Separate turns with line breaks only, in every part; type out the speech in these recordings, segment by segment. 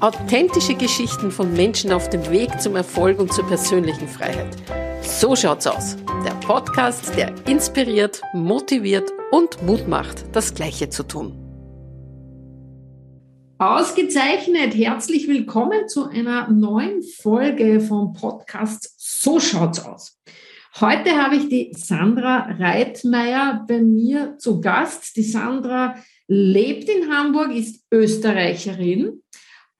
Authentische Geschichten von Menschen auf dem Weg zum Erfolg und zur persönlichen Freiheit. So schaut's aus. Der Podcast, der inspiriert, motiviert und Mut macht, das Gleiche zu tun.
Ausgezeichnet. Herzlich willkommen zu einer neuen Folge vom Podcast So schaut's aus. Heute habe ich die Sandra Reitmeier bei mir zu Gast. Die Sandra lebt in Hamburg, ist Österreicherin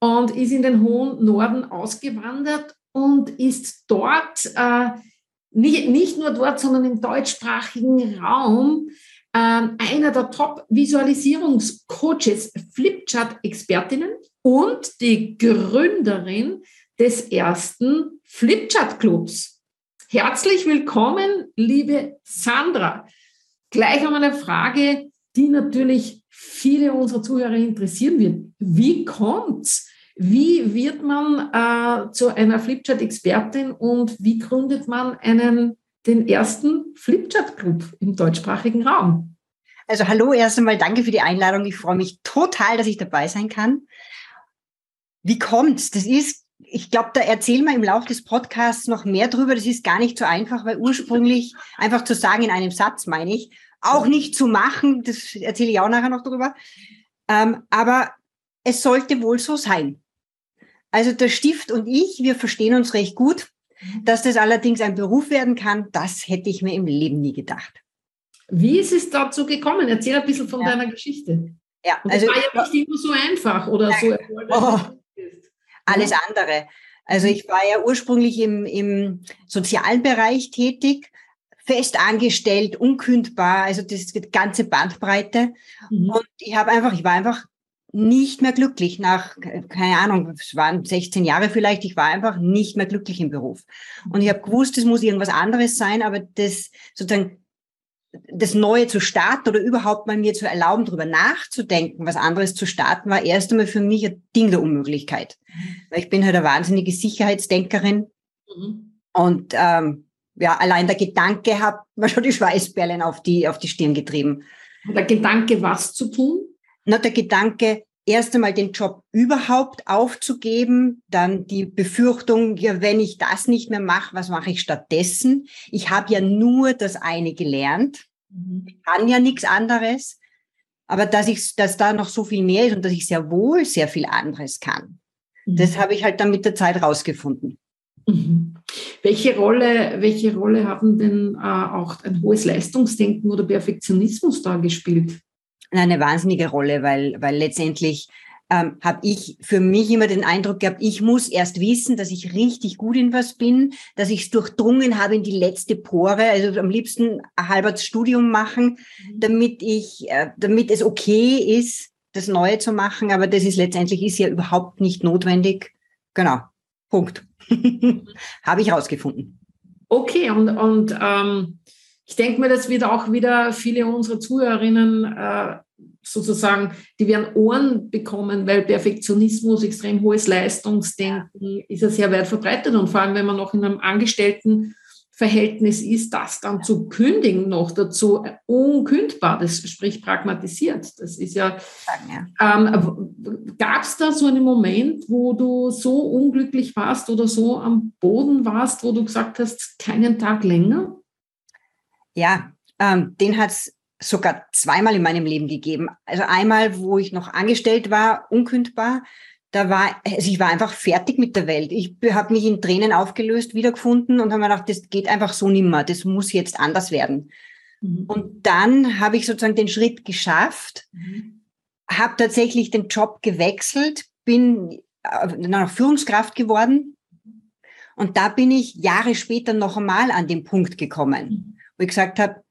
und ist in den hohen Norden ausgewandert und ist dort, äh, nicht, nicht nur dort, sondern im deutschsprachigen Raum, äh, einer der Top-Visualisierungscoaches, Flipchart-Expertinnen und die Gründerin des ersten Flipchart-Clubs. Herzlich willkommen, liebe Sandra. Gleich einmal eine Frage, die natürlich viele unserer Zuhörer interessieren wird. Wie kommt's? Wie wird man äh, zu einer Flipchart-Expertin und wie gründet man einen, den ersten Flipchart-Club im deutschsprachigen Raum?
Also hallo erst einmal, danke für die Einladung. Ich freue mich total, dass ich dabei sein kann. Wie kommt's? Das ist, ich glaube, da erzählen wir im Laufe des Podcasts noch mehr drüber. Das ist gar nicht so einfach, weil ursprünglich einfach zu sagen in einem Satz, meine ich, auch nicht zu machen, das erzähle ich auch nachher noch drüber. Ähm, aber es sollte wohl so sein. Also der Stift und ich, wir verstehen uns recht gut. Mhm. Dass das allerdings ein Beruf werden kann, das hätte ich mir im Leben nie gedacht.
Wie ist es dazu gekommen? Erzähl ein bisschen von ja. deiner Geschichte.
Ja,
und das also, war ja nicht immer so einfach oder nein. so erfolgreich. Oh,
alles andere. Also mhm. ich war ja ursprünglich im, im sozialen Bereich tätig, fest angestellt, unkündbar, also das ganze Bandbreite. Mhm. Und ich habe einfach, ich war einfach nicht mehr glücklich nach, keine Ahnung, es waren 16 Jahre vielleicht, ich war einfach nicht mehr glücklich im Beruf. Und ich habe gewusst, es muss irgendwas anderes sein, aber das sozusagen das Neue zu starten oder überhaupt mal mir zu erlauben, darüber nachzudenken, was anderes zu starten, war erst einmal für mich ein Ding der Unmöglichkeit. Weil ich bin halt eine wahnsinnige Sicherheitsdenkerin. Mhm. Und ähm, ja, allein der Gedanke hat mir schon die Schweißperlen auf die, auf die Stirn getrieben.
Der Gedanke, was zu tun?
Na, der Gedanke, erst einmal den Job überhaupt aufzugeben, dann die Befürchtung, ja, wenn ich das nicht mehr mache, was mache ich stattdessen? Ich habe ja nur das eine gelernt, mhm. ich kann ja nichts anderes, aber dass ich, dass da noch so viel mehr ist und dass ich sehr wohl sehr viel anderes kann, mhm. das habe ich halt dann mit der Zeit rausgefunden.
Mhm. Welche Rolle, welche Rolle haben denn äh, auch ein hohes Leistungsdenken oder Perfektionismus da gespielt?
Eine wahnsinnige Rolle, weil, weil letztendlich ähm, habe ich für mich immer den Eindruck gehabt, ich muss erst wissen, dass ich richtig gut in was bin, dass ich es durchdrungen habe in die letzte Pore, also am liebsten ein halbes Studium machen, mhm. damit ich, äh, damit es okay ist, das Neue zu machen. Aber das ist letztendlich ist ja überhaupt nicht notwendig. Genau. Punkt. habe ich rausgefunden.
Okay, und, und ähm, ich denke mir, das wird auch wieder viele unserer Zuhörerinnen äh, sozusagen, die werden Ohren bekommen, weil Perfektionismus, extrem hohes Leistungsdenken ist ja sehr weit verbreitet. Und vor allem, wenn man noch in einem Angestelltenverhältnis ist, das dann zu kündigen noch dazu unkündbar, das spricht pragmatisiert. Das ist ja, ähm, gab es da so einen Moment, wo du so unglücklich warst oder so am Boden warst, wo du gesagt hast, keinen Tag länger?
Ja, ähm, den hat es sogar zweimal in meinem Leben gegeben. Also einmal, wo ich noch angestellt war, unkündbar. Da war, also ich war einfach fertig mit der Welt. Ich habe mich in Tränen aufgelöst, wiedergefunden und habe mir gedacht, das geht einfach so nimmer. Das muss jetzt anders werden. Mhm. Und dann habe ich sozusagen den Schritt geschafft, mhm. habe tatsächlich den Job gewechselt, bin dann auch Führungskraft geworden. Und da bin ich Jahre später noch einmal an den Punkt gekommen. Mhm wo ich gesagt habe,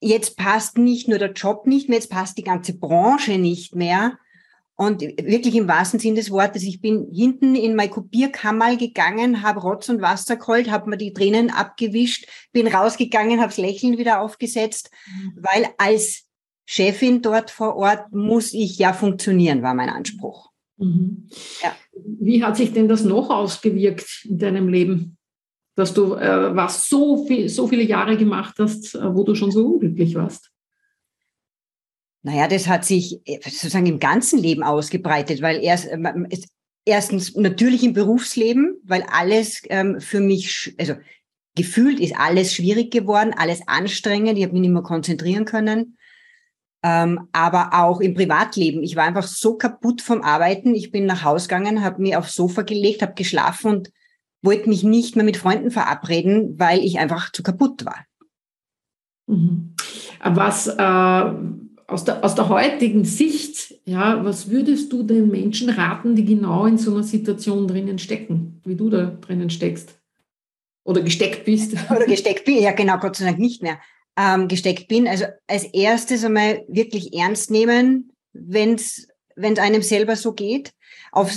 jetzt passt nicht nur der Job nicht mehr, jetzt passt die ganze Branche nicht mehr. Und wirklich im wahrsten Sinn des Wortes, ich bin hinten in mein Kopierkammer gegangen, habe Rotz und Wasser geholt, habe mir die Tränen abgewischt, bin rausgegangen, habe das Lächeln wieder aufgesetzt, mhm. weil als Chefin dort vor Ort muss ich ja funktionieren, war mein Anspruch.
Mhm. Ja. Wie hat sich denn das noch ausgewirkt in deinem Leben? Dass du äh, was so, viel, so viele Jahre gemacht hast, äh, wo du schon so unglücklich warst?
Naja, das hat sich äh, sozusagen im ganzen Leben ausgebreitet, weil erst, äh, erstens natürlich im Berufsleben, weil alles ähm, für mich, also gefühlt ist alles schwierig geworden, alles anstrengend. Ich habe mich nicht mehr konzentrieren können. Ähm, aber auch im Privatleben. Ich war einfach so kaputt vom Arbeiten. Ich bin nach Hause gegangen, habe mich aufs Sofa gelegt, habe geschlafen und wollte mich nicht mehr mit Freunden verabreden, weil ich einfach zu kaputt war.
Mhm. Was äh, aus, der, aus der heutigen Sicht, ja, was würdest du den Menschen raten, die genau in so einer Situation drinnen stecken, wie du da drinnen steckst? Oder gesteckt bist?
Oder gesteckt bin, ja genau, Gott sei Dank nicht mehr ähm, gesteckt bin. Also als erstes einmal wirklich ernst nehmen, wenn es einem selber so geht, auf,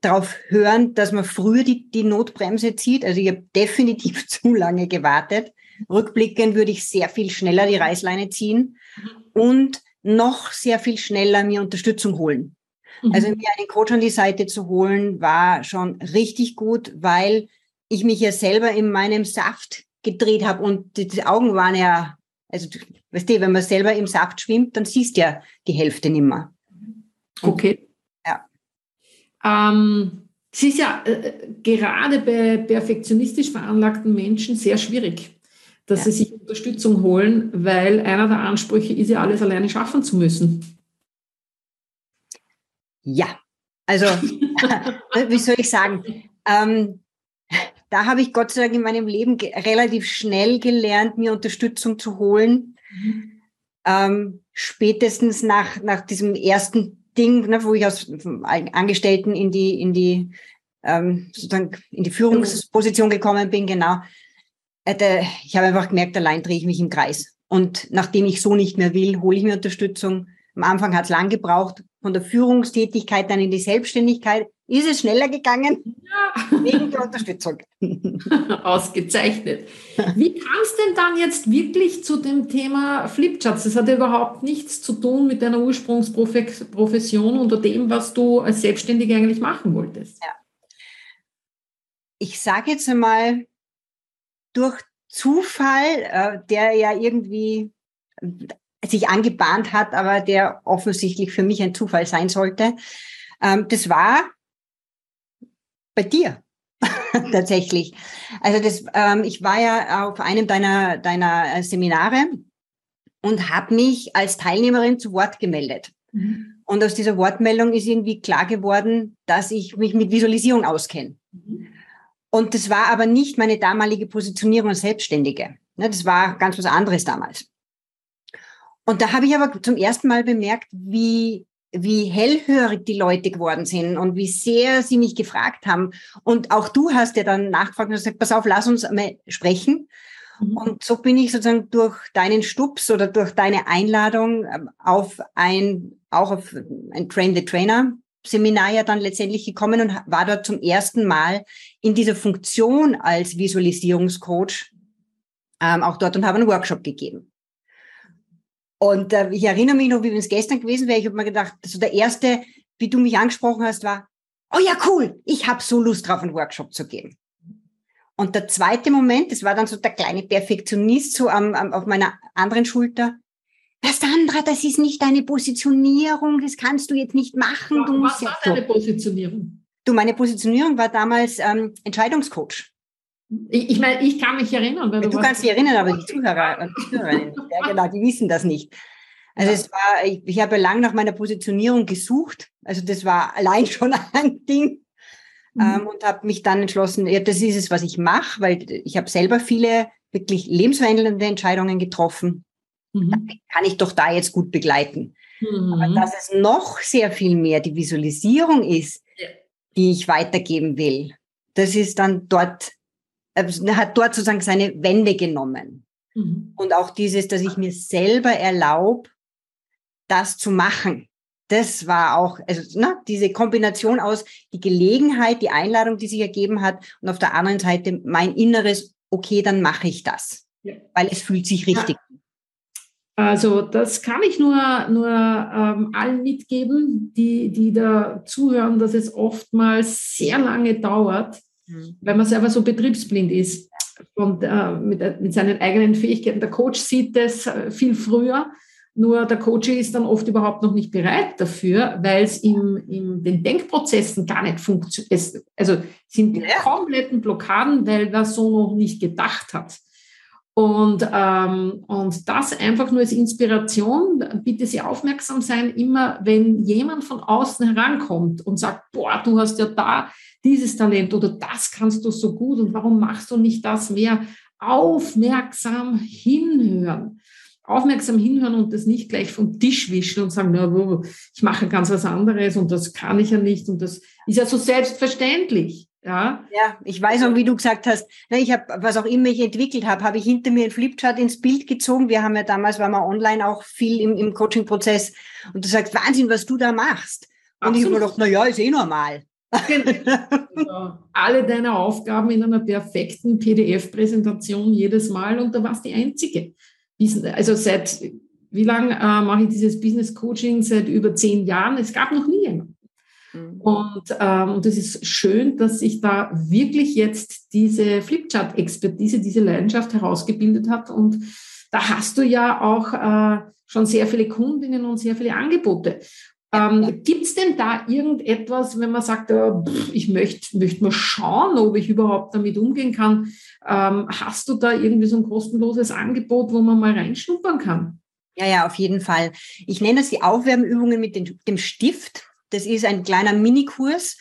darauf hören, dass man früher die, die Notbremse zieht. Also ich habe definitiv zu lange gewartet. Rückblickend würde ich sehr viel schneller die Reißleine ziehen und noch sehr viel schneller mir Unterstützung holen. Mhm. Also mir einen Coach an die Seite zu holen, war schon richtig gut, weil ich mich ja selber in meinem Saft gedreht habe und die Augen waren ja also, weißt du, wenn man selber im Saft schwimmt, dann siehst du ja die Hälfte nimmer.
Okay. Ja. Ähm, es ist ja äh, gerade bei perfektionistisch veranlagten Menschen sehr schwierig, dass ja. sie sich Unterstützung holen, weil einer der Ansprüche ist ja, alles alleine schaffen zu müssen.
Ja, also, wie soll ich sagen? Ähm, da habe ich Gott sei Dank in meinem Leben relativ schnell gelernt, mir Unterstützung zu holen. Mhm. Ähm, spätestens nach, nach diesem ersten Ding, ne, wo ich aus Angestellten in die, in die, ähm, sozusagen in die Führungsposition gekommen bin, genau. Äh, ich habe einfach gemerkt, allein drehe ich mich im Kreis. Und nachdem ich so nicht mehr will, hole ich mir Unterstützung. Am Anfang hat es lang gebraucht, von der Führungstätigkeit dann in die Selbstständigkeit. Ist es schneller gegangen? Ja. Wegen der Unterstützung.
Ausgezeichnet. Wie kam es denn dann jetzt wirklich zu dem Thema Flipcharts? Das hat ja überhaupt nichts zu tun mit deiner Ursprungsprofession oder dem, was du als Selbstständige eigentlich machen wolltest. Ja.
Ich sage jetzt einmal, durch Zufall, äh, der ja irgendwie sich angebahnt hat, aber der offensichtlich für mich ein Zufall sein sollte. Ähm, das war bei dir tatsächlich. Also das, ähm, ich war ja auf einem deiner, deiner äh, Seminare und habe mich als Teilnehmerin zu Wort gemeldet. Mhm. Und aus dieser Wortmeldung ist irgendwie klar geworden, dass ich mich mit Visualisierung auskenne. Mhm. Und das war aber nicht meine damalige Positionierung als Selbstständige. Ne, das war ganz was anderes damals. Und da habe ich aber zum ersten Mal bemerkt, wie wie hellhörig die Leute geworden sind und wie sehr sie mich gefragt haben. Und auch du hast ja dann nachgefragt und gesagt, pass auf, lass uns mal sprechen. Mhm. Und so bin ich sozusagen durch deinen Stups oder durch deine Einladung ähm, auf ein, auch auf ein Train the Trainer Seminar ja dann letztendlich gekommen und war dort zum ersten Mal in dieser Funktion als Visualisierungscoach ähm, auch dort und habe einen Workshop gegeben. Und äh, ich erinnere mich noch, wie wenn es gestern gewesen wäre, ich habe mir gedacht, also der erste, wie du mich angesprochen hast, war, oh ja, cool, ich habe so Lust drauf, einen Workshop zu geben. Und der zweite Moment, das war dann so der kleine Perfektionist so am, am, auf meiner anderen Schulter. Das Sandra, das ist nicht deine Positionierung, das kannst du jetzt nicht machen. Du
Was war deine Positionierung?
Du, meine Positionierung war damals ähm, Entscheidungscoach.
Ich, ich meine, ich kann mich erinnern.
du, du kannst dich erinnern, aber die Zuhörer und Zuhörerinnen, ja genau, die wissen das nicht. Also ja. es war, ich, ich habe lange nach meiner Positionierung gesucht. Also das war allein schon ein Ding. Mhm. Ähm, und habe mich dann entschlossen, ja, das ist es, was ich mache, weil ich habe selber viele wirklich lebensverändernde Entscheidungen getroffen. Mhm. Kann ich doch da jetzt gut begleiten. Mhm. Aber dass es noch sehr viel mehr die Visualisierung ist, ja. die ich weitergeben will, das ist dann dort hat dort sozusagen seine Wende genommen. Mhm. Und auch dieses, dass ich mir selber erlaube, das zu machen. Das war auch, also ne, diese Kombination aus die Gelegenheit, die Einladung, die sich ergeben hat und auf der anderen Seite mein inneres, okay, dann mache ich das, ja. weil es fühlt sich richtig. Ja.
Also das kann ich nur, nur ähm, allen mitgeben, die, die da zuhören, dass es oftmals sehr lange dauert. Weil man selber so betriebsblind ist und äh, mit, mit seinen eigenen Fähigkeiten. Der Coach sieht das äh, viel früher Nur der Coach ist dann oft überhaupt noch nicht bereit dafür, weil es in, in den Denkprozessen gar nicht funktioniert. Also sind ja. kompletten Blockaden, weil er so noch nicht gedacht hat. Und, ähm, und das einfach nur als Inspiration, bitte sehr aufmerksam sein, immer wenn jemand von außen herankommt und sagt, boah, du hast ja da dieses Talent oder das kannst du so gut und warum machst du nicht das mehr? Aufmerksam hinhören aufmerksam hinhören und das nicht gleich vom Tisch wischen und sagen, na, ich mache ganz was anderes und das kann ich ja nicht und das ist ja so selbstverständlich. Ja.
ja, ich weiß auch, wie du gesagt hast, ne, ich habe, was auch immer ich entwickelt habe, habe ich hinter mir ein Flipchart ins Bild gezogen. Wir haben ja damals, waren wir online auch viel im, im Coaching-Prozess und du sagst, Wahnsinn, was du da machst. Und Absolut. ich habe mir gedacht, na ja, ist eh normal. Genau.
Alle deine Aufgaben in einer perfekten PDF-Präsentation jedes Mal und da warst die Einzige also seit, wie lange äh, mache ich dieses Business Coaching? Seit über zehn Jahren. Es gab noch nie jemanden. Mhm. Und, ähm, und es ist schön, dass sich da wirklich jetzt diese Flipchart-Expertise, diese Leidenschaft herausgebildet hat. Und da hast du ja auch äh, schon sehr viele Kundinnen und sehr viele Angebote. Ähm, Gibt es denn da irgendetwas, wenn man sagt, äh, ich möchte möcht mal schauen, ob ich überhaupt damit umgehen kann? Ähm, hast du da irgendwie so ein kostenloses Angebot, wo man mal reinschnuppern kann?
Ja, ja, auf jeden Fall. Ich nenne es die Aufwärmübungen mit dem, dem Stift. Das ist ein kleiner Minikurs.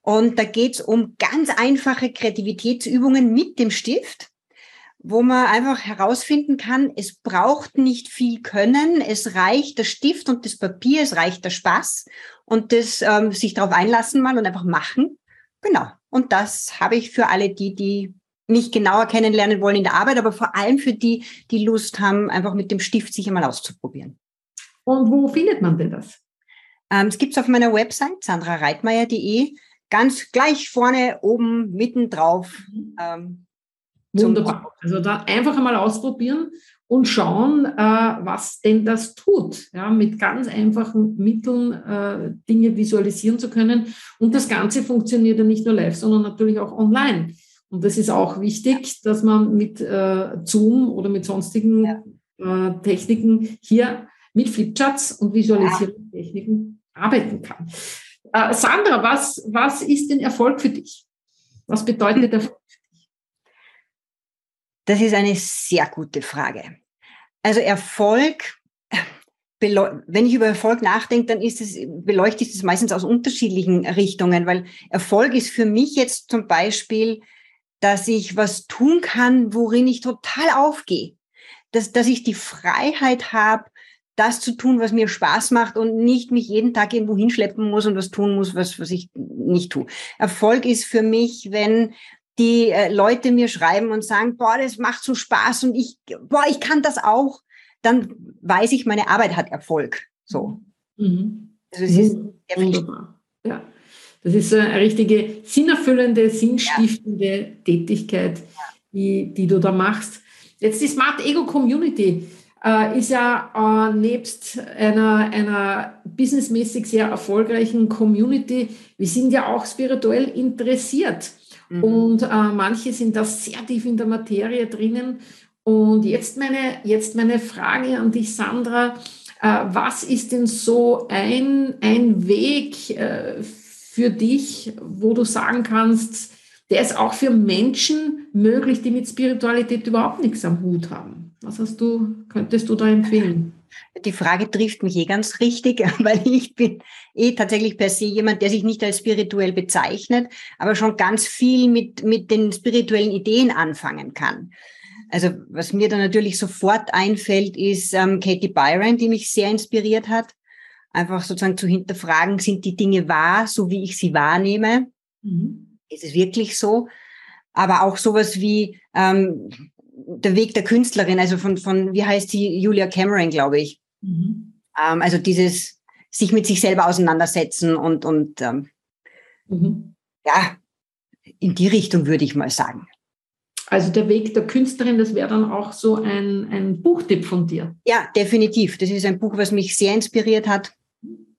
Und da geht es um ganz einfache Kreativitätsübungen mit dem Stift wo man einfach herausfinden kann, es braucht nicht viel Können, es reicht der Stift und das Papier, es reicht der Spaß und das ähm, sich darauf einlassen mal und einfach machen. Genau. Und das habe ich für alle die, die mich genauer kennenlernen wollen in der Arbeit, aber vor allem für die, die Lust haben, einfach mit dem Stift sich einmal auszuprobieren.
Und wo findet man denn das?
Ähm, es gibt es auf meiner Website sandrareitmeier.de ganz gleich vorne oben mitten drauf. Ähm,
Wunderbar. Also da einfach einmal ausprobieren und schauen, äh, was denn das tut. Ja, mit ganz einfachen Mitteln äh, Dinge visualisieren zu können. Und das Ganze funktioniert ja nicht nur live, sondern natürlich auch online. Und das ist auch wichtig, dass man mit äh, Zoom oder mit sonstigen ja. Äh, Techniken hier mit Flipcharts und Visualisierungstechniken ja. Arbeiten kann. Äh, Sandra, was, was ist denn Erfolg für dich? Was bedeutet Erfolg?
Das ist eine sehr gute Frage. Also Erfolg, wenn ich über Erfolg nachdenke, dann ist es, beleuchte ich das meistens aus unterschiedlichen Richtungen, weil Erfolg ist für mich jetzt zum Beispiel, dass ich was tun kann, worin ich total aufgehe. Dass, dass ich die Freiheit habe, das zu tun, was mir Spaß macht und nicht mich jeden Tag irgendwo hinschleppen muss und was tun muss, was, was ich nicht tue. Erfolg ist für mich, wenn die äh, Leute mir schreiben und sagen, boah, das macht so Spaß und ich, boah, ich kann das auch, dann weiß ich, meine Arbeit hat Erfolg. So. Mhm.
Also es ist. Wunderbar. Ja. Das ist eine richtige sinnerfüllende, sinnstiftende ja. Tätigkeit, die, die du da machst. Jetzt die Smart Ego Community äh, ist ja äh, nebst einer, einer businessmäßig sehr erfolgreichen Community, wir sind ja auch spirituell interessiert. Mhm. Und äh, manche sind da sehr tief in der Materie drinnen. Und jetzt meine, jetzt meine Frage an dich, Sandra. Äh, was ist denn so ein, ein Weg äh, für dich, wo du sagen kannst, der ist auch für Menschen möglich, die mit Spiritualität überhaupt nichts am Hut haben? Was hast du, könntest du da empfehlen?
Die Frage trifft mich eh ganz richtig, weil ich bin eh tatsächlich per se jemand, der sich nicht als spirituell bezeichnet, aber schon ganz viel mit, mit den spirituellen Ideen anfangen kann. Also was mir da natürlich sofort einfällt, ist ähm, Katie Byron, die mich sehr inspiriert hat. Einfach sozusagen zu hinterfragen, sind die Dinge wahr, so wie ich sie wahrnehme? Mhm. Ist es wirklich so? Aber auch sowas wie ähm, der Weg der Künstlerin, also von, von wie heißt sie, Julia Cameron, glaube ich. Mhm. Ähm, also dieses sich mit sich selber auseinandersetzen und, und ähm, mhm. ja, in die Richtung würde ich mal sagen.
Also der Weg der Künstlerin, das wäre dann auch so ein, ein Buchtipp von dir.
Ja, definitiv. Das ist ein Buch, was mich sehr inspiriert hat.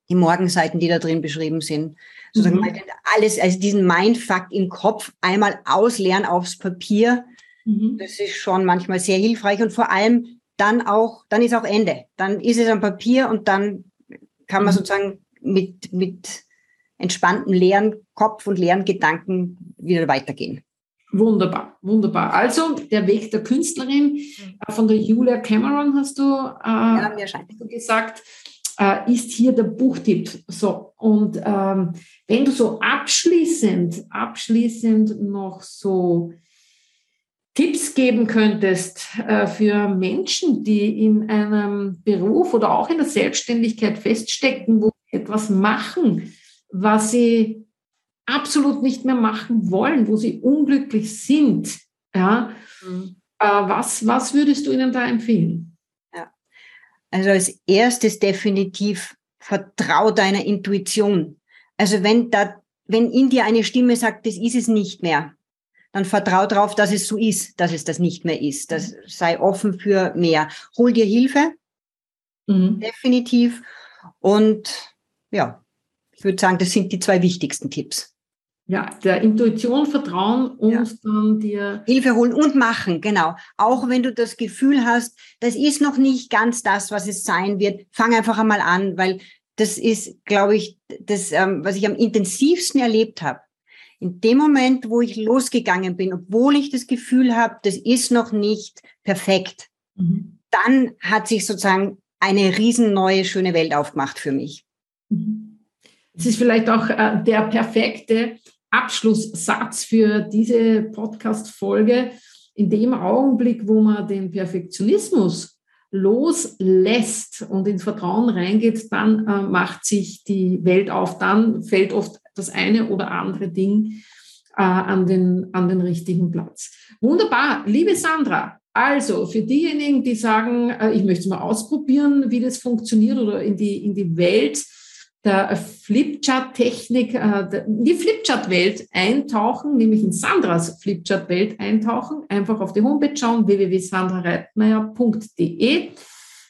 Die Morgenseiten, die da drin beschrieben sind. Sozusagen mhm. alles, also diesen Mindfuck im Kopf einmal ausleeren aufs Papier Mhm. Das ist schon manchmal sehr hilfreich und vor allem dann auch, dann ist auch Ende. Dann ist es am Papier und dann kann man mhm. sozusagen mit, mit entspanntem leeren Kopf und leeren Gedanken wieder weitergehen.
Wunderbar, wunderbar. Also der Weg der Künstlerin äh, von der Julia Cameron hast du, äh, ja, du gesagt, äh, ist hier der Buchtipp. So und ähm, wenn du so abschließend, abschließend noch so Tipps geben könntest äh, für Menschen, die in einem Beruf oder auch in der Selbstständigkeit feststecken, wo sie etwas machen, was sie absolut nicht mehr machen wollen, wo sie unglücklich sind, ja, mhm. äh, was, was würdest du ihnen da empfehlen? Ja.
Also als erstes definitiv vertrau deiner Intuition. Also wenn da, wenn in dir eine Stimme sagt, das ist es nicht mehr, dann vertrau darauf, dass es so ist, dass es das nicht mehr ist. Das sei offen für mehr. Hol dir Hilfe, mhm. definitiv. Und ja, ich würde sagen, das sind die zwei wichtigsten Tipps.
Ja, der Intuition vertrauen und ja. dann dir
Hilfe holen und machen, genau. Auch wenn du das Gefühl hast, das ist noch nicht ganz das, was es sein wird, fang einfach einmal an, weil das ist, glaube ich, das, ähm, was ich am intensivsten erlebt habe. In dem Moment, wo ich losgegangen bin, obwohl ich das Gefühl habe, das ist noch nicht perfekt, mhm. dann hat sich sozusagen eine riesen neue, schöne Welt aufgemacht für mich.
Mhm. Es ist vielleicht auch äh, der perfekte Abschlusssatz für diese Podcast-Folge. In dem Augenblick, wo man den Perfektionismus loslässt und ins Vertrauen reingeht, dann äh, macht sich die Welt auf, dann fällt oft das eine oder andere Ding äh, an, den, an den richtigen Platz. Wunderbar, liebe Sandra. Also für diejenigen, die sagen, äh, ich möchte mal ausprobieren, wie das funktioniert oder in die, in die Welt der Flipchart-Technik, äh, die Flipchart-Welt eintauchen, nämlich in Sandras Flipchart-Welt eintauchen, einfach auf die Homepage schauen, www.sandrareitmeier.de,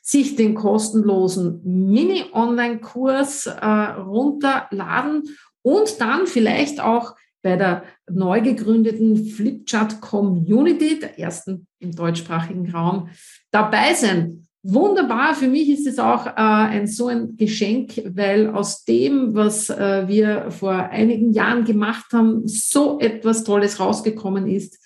sich den kostenlosen Mini-Online-Kurs äh, runterladen und dann vielleicht auch bei der neu gegründeten Flipchart Community, der ersten im deutschsprachigen Raum, dabei sein wunderbar. Für mich ist es auch äh, ein so ein Geschenk, weil aus dem, was äh, wir vor einigen Jahren gemacht haben, so etwas Tolles rausgekommen ist.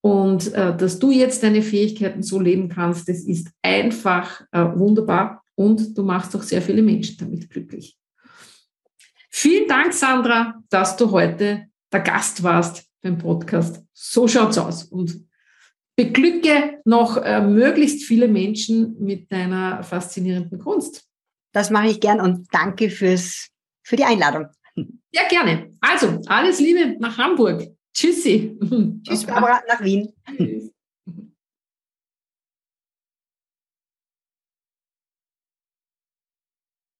Und äh, dass du jetzt deine Fähigkeiten so leben kannst, das ist einfach äh, wunderbar. Und du machst auch sehr viele Menschen damit glücklich. Vielen Dank, Sandra, dass du heute der Gast warst beim Podcast. So schaut's aus. Und beglücke noch äh, möglichst viele Menschen mit deiner faszinierenden Kunst.
Das mache ich gern und danke fürs, für die Einladung.
Ja, gerne. Also, alles Liebe nach Hamburg. Tschüssi.
Tschüss, Barbara, nach Wien. Tschüss.